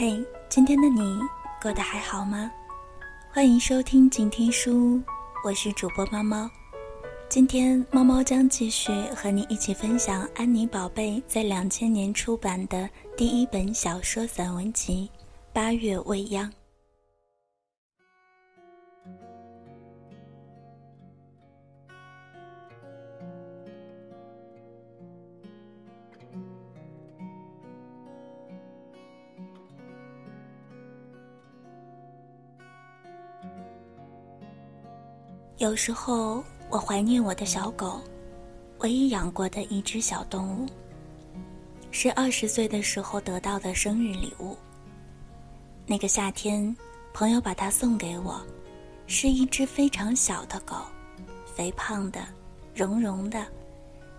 嘿，今天的你过得还好吗？欢迎收听静听书，我是主播猫猫。今天猫猫将继续和你一起分享安妮宝贝在两千年出版的第一本小说散文集《八月未央》。有时候我怀念我的小狗，唯一养过的一只小动物，是二十岁的时候得到的生日礼物。那个夏天，朋友把它送给我，是一只非常小的狗，肥胖的，绒绒的，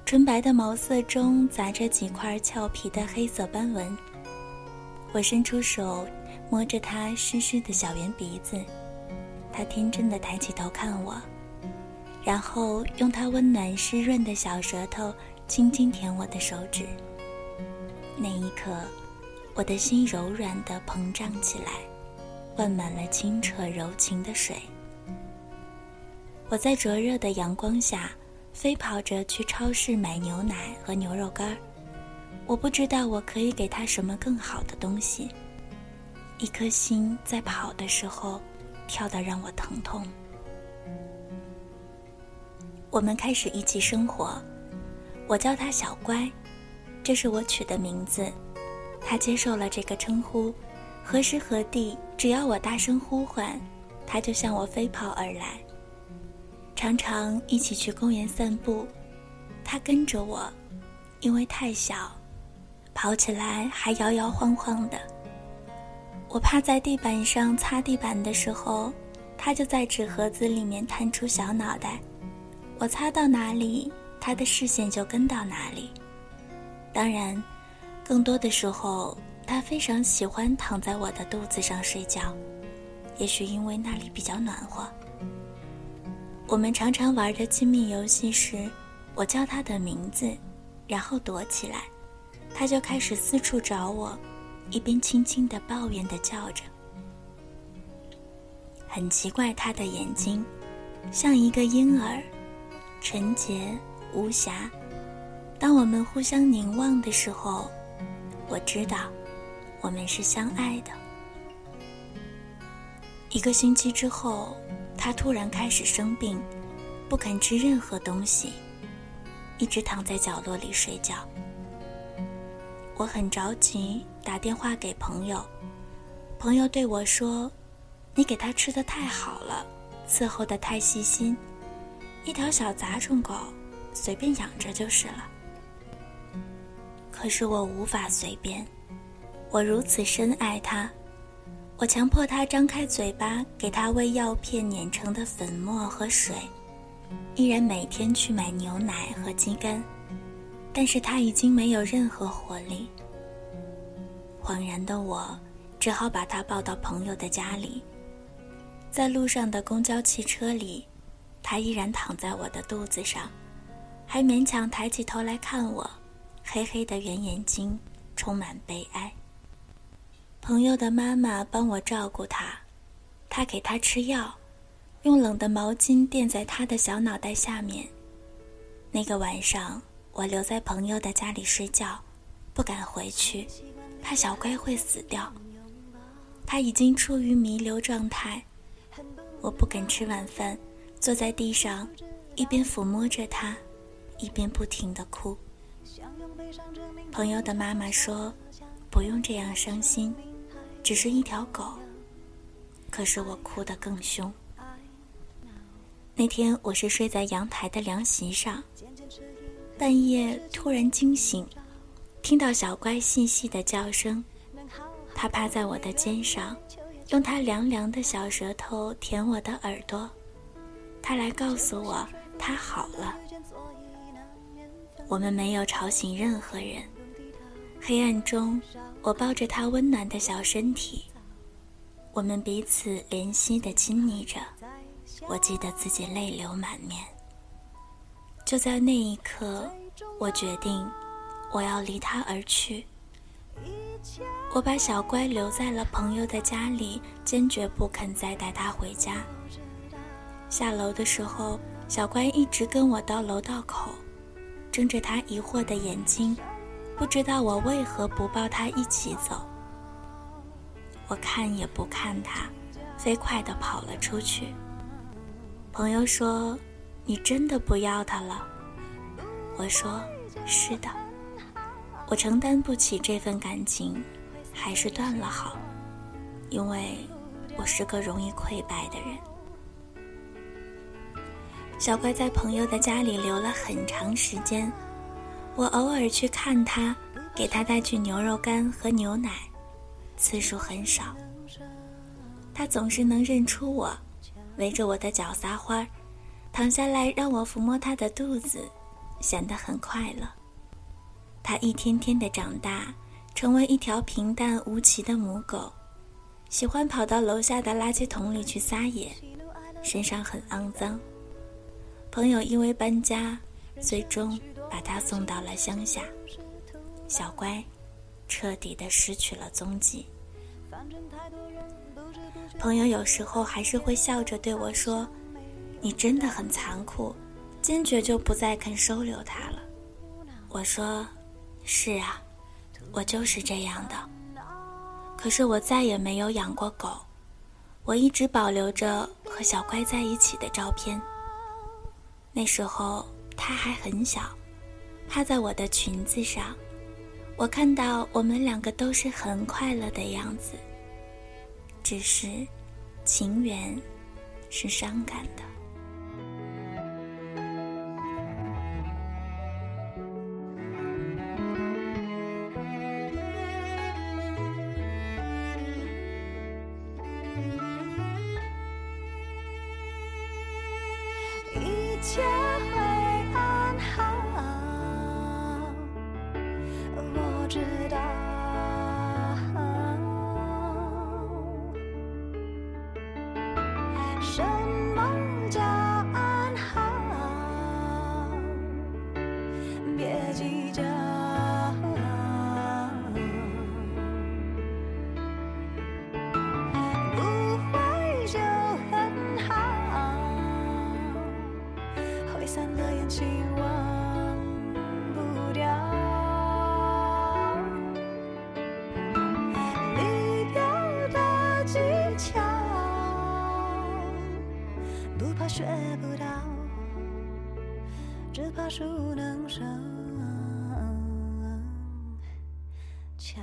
纯白的毛色中杂着几块俏皮的黑色斑纹。我伸出手摸着它湿湿的小圆鼻子。他天真的抬起头看我，然后用他温暖湿润的小舌头轻轻舔我的手指。那一刻，我的心柔软的膨胀起来，灌满了清澈柔情的水。我在灼热的阳光下飞跑着去超市买牛奶和牛肉干。我不知道我可以给他什么更好的东西。一颗心在跑的时候。跳得让我疼痛。我们开始一起生活，我叫他小乖，这是我取的名字。他接受了这个称呼，何时何地，只要我大声呼唤，他就向我飞跑而来。常常一起去公园散步，他跟着我，因为太小，跑起来还摇摇晃晃的。我趴在地板上擦地板的时候，他就在纸盒子里面探出小脑袋。我擦到哪里，他的视线就跟到哪里。当然，更多的时候，他非常喜欢躺在我的肚子上睡觉，也许因为那里比较暖和。我们常常玩的亲密游戏时，我叫他的名字，然后躲起来，他就开始四处找我。一边轻轻的抱怨的叫着，很奇怪，他的眼睛像一个婴儿，纯洁无瑕。当我们互相凝望的时候，我知道我们是相爱的。一个星期之后，他突然开始生病，不肯吃任何东西，一直躺在角落里睡觉。我很着急，打电话给朋友。朋友对我说：“你给他吃的太好了，伺候的太细心，一条小杂种狗，随便养着就是了。”可是我无法随便，我如此深爱它，我强迫它张开嘴巴，给它喂药片碾成的粉末和水，依然每天去买牛奶和鸡肝。但是他已经没有任何活力。恍然的我，只好把他抱到朋友的家里。在路上的公交汽车里，他依然躺在我的肚子上，还勉强抬起头来看我，黑黑的圆眼睛充满悲哀。朋友的妈妈帮我照顾他，他给他吃药，用冷的毛巾垫在他的小脑袋下面。那个晚上。我留在朋友的家里睡觉，不敢回去，怕小龟会死掉。他已经处于弥留状态，我不肯吃晚饭，坐在地上，一边抚摸着他，一边不停地哭。朋友的妈妈说：“不用这样伤心，只是一条狗。”可是我哭得更凶。那天我是睡在阳台的凉席上。半夜突然惊醒，听到小乖细细的叫声，他趴在我的肩上，用他凉凉的小舌头舔我的耳朵，他来告诉我他好了。我们没有吵醒任何人，黑暗中，我抱着他温暖的小身体，我们彼此怜惜的亲昵着，我记得自己泪流满面。就在那一刻，我决定，我要离他而去。我把小乖留在了朋友的家里，坚决不肯再带他回家。下楼的时候，小乖一直跟我到楼道口，睁着他疑惑的眼睛，不知道我为何不抱他一起走。我看也不看他，飞快地跑了出去。朋友说：“你真的不要他了？”我说：“是的，我承担不起这份感情，还是断了好，因为我是个容易溃败的人。”小乖在朋友的家里留了很长时间，我偶尔去看他，给他带去牛肉干和牛奶，次数很少。他总是能认出我，围着我的脚撒欢儿，躺下来让我抚摸他的肚子，显得很快乐。它一天天的长大，成为一条平淡无奇的母狗，喜欢跑到楼下的垃圾桶里去撒野，身上很肮脏。朋友因为搬家，最终把它送到了乡下。小乖，彻底的失去了踪迹。朋友有时候还是会笑着对我说：“你真的很残酷，坚决就不再肯收留他了。”我说：“是啊，我就是这样的。可是我再也没有养过狗，我一直保留着和小乖在一起的照片。”那时候他还很小，趴在我的裙子上，我看到我们两个都是很快乐的样子。只是，情缘是伤感的。一切会安好。我知道树能生巧。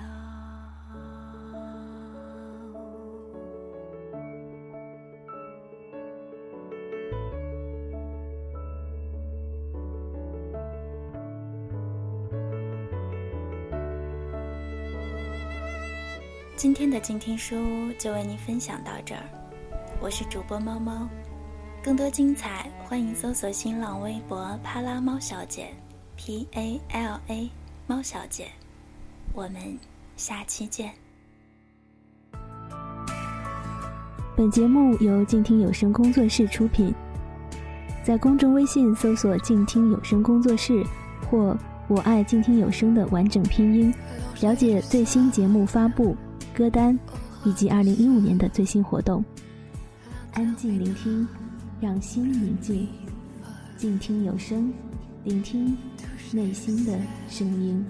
今天的静听书就为您分享到这儿，我是主播猫猫。更多精彩，欢迎搜索新浪微博“帕拉猫小姐 ”，P A L A 猫小姐。我们下期见。本节目由静听有声工作室出品，在公众微信搜索“静听有声工作室”或“我爱静听有声”的完整拼音，了解最新节目发布、歌单以及二零一五年的最新活动。安静聆听。让心宁静，静听有声，聆听内心的声音。